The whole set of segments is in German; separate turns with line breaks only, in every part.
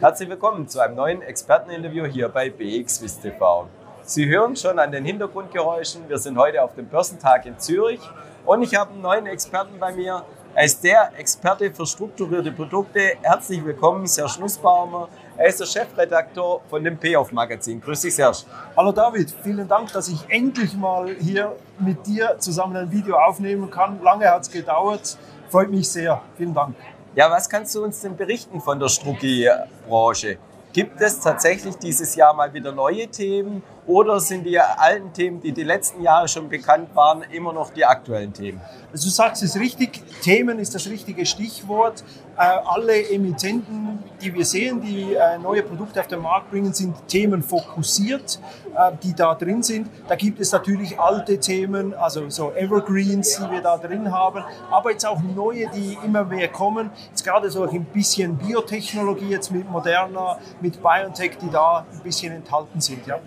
Herzlich willkommen zu einem neuen Experteninterview hier bei BXWIS TV. Sie hören schon an den Hintergrundgeräuschen, wir sind heute auf dem Börsentag in Zürich und ich habe einen neuen Experten bei mir. Er ist der Experte für strukturierte Produkte. Herzlich willkommen, Serge Nussbaumer. Er ist der Chefredakteur von dem Payoff Magazin. Grüß dich, Serge.
Hallo David, vielen Dank, dass ich endlich mal hier mit dir zusammen ein Video aufnehmen kann. Lange hat es gedauert, freut mich sehr. Vielen Dank.
Ja, was kannst du uns denn berichten von der Strucki-Branche? Gibt es tatsächlich dieses Jahr mal wieder neue Themen oder sind die alten Themen, die die letzten Jahre schon bekannt waren, immer noch die aktuellen Themen?
Also du sagst es richtig, Themen ist das richtige Stichwort. Äh, alle Emittenten, die wir sehen, die äh, neue Produkte auf den Markt bringen, sind themenfokussiert, äh, die da drin sind. Da gibt es natürlich alte Themen, also so Evergreens, die wir da drin haben, aber jetzt auch neue, die immer mehr kommen. Jetzt gerade so ein bisschen Biotechnologie jetzt mit Moderna, mit BioNTech, die da ein bisschen enthalten sind. Ja.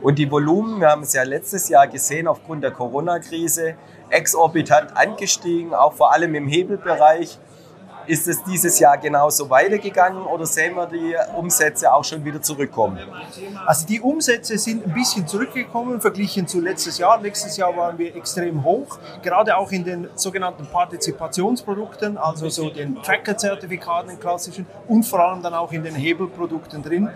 Und die Volumen, wir haben es ja letztes Jahr gesehen, aufgrund der Corona-Krise, exorbitant angestiegen, auch vor allem im Hebelbereich. Ist es dieses Jahr genauso weitergegangen oder sehen wir die Umsätze auch schon wieder zurückkommen?
Also die Umsätze sind ein bisschen zurückgekommen verglichen zu letztes Jahr. Letztes Jahr waren wir extrem hoch, gerade auch in den sogenannten Partizipationsprodukten, also so den Tracker-Zertifikaten, klassischen und vor allem dann auch in den Hebelprodukten drin.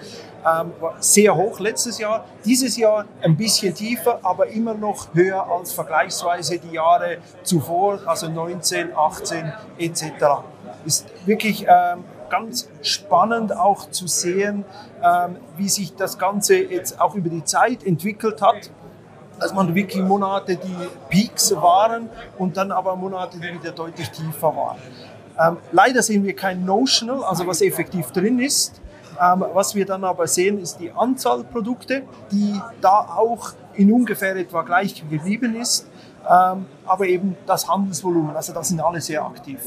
Ähm, sehr hoch letztes Jahr. Dieses Jahr ein bisschen tiefer, aber immer noch höher als vergleichsweise die Jahre zuvor, also 19, 18 etc ist wirklich ähm, ganz spannend auch zu sehen, ähm, wie sich das Ganze jetzt auch über die Zeit entwickelt hat. Dass man wirklich Monate, die Peaks waren und dann aber Monate, die wieder deutlich tiefer waren. Ähm, leider sehen wir kein Notional, also was effektiv drin ist. Ähm, was wir dann aber sehen, ist die Anzahl Produkte, die da auch in ungefähr etwa gleich geblieben ist, ähm, aber eben das Handelsvolumen, also das sind alle sehr aktiv.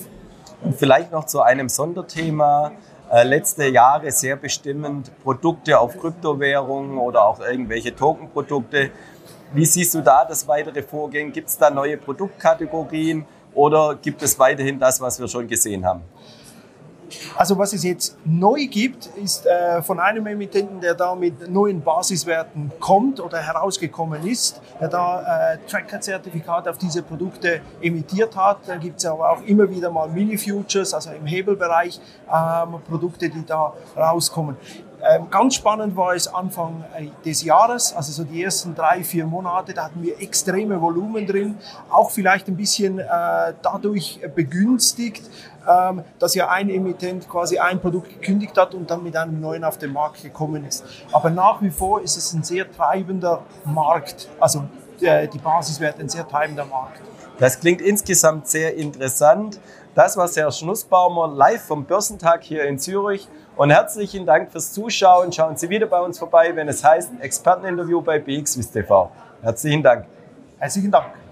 Und vielleicht noch zu einem Sonderthema. Äh, letzte Jahre sehr bestimmend Produkte auf Kryptowährungen oder auch irgendwelche Tokenprodukte. Wie siehst du da das weitere Vorgehen? Gibt es da neue Produktkategorien oder gibt es weiterhin das, was wir schon gesehen haben?
Also was es jetzt neu gibt, ist äh, von einem Emittenten, der da mit neuen Basiswerten kommt oder herausgekommen ist, der da äh, Tracker-Zertifikate auf diese Produkte emittiert hat. Dann gibt es aber auch immer wieder mal Mini-Futures, also im Hebelbereich, ähm, Produkte, die da rauskommen. Ähm, ganz spannend war es Anfang äh, des Jahres, also so die ersten drei, vier Monate, da hatten wir extreme Volumen drin, auch vielleicht ein bisschen äh, dadurch begünstigt, ähm, dass ja ein Emittent quasi ein Produkt gekündigt hat und dann mit einem neuen auf den Markt gekommen ist. Aber nach wie vor ist es ein sehr treibender Markt, also äh, die Basiswerte ein sehr treibender Markt.
Das klingt insgesamt sehr interessant. Das war Serge Schnussbaumer live vom Börsentag hier in Zürich. Und herzlichen Dank fürs Zuschauen. Schauen Sie wieder bei uns vorbei, wenn es heißt Experteninterview bei BXWIS TV. Herzlichen Dank.
Herzlichen Dank.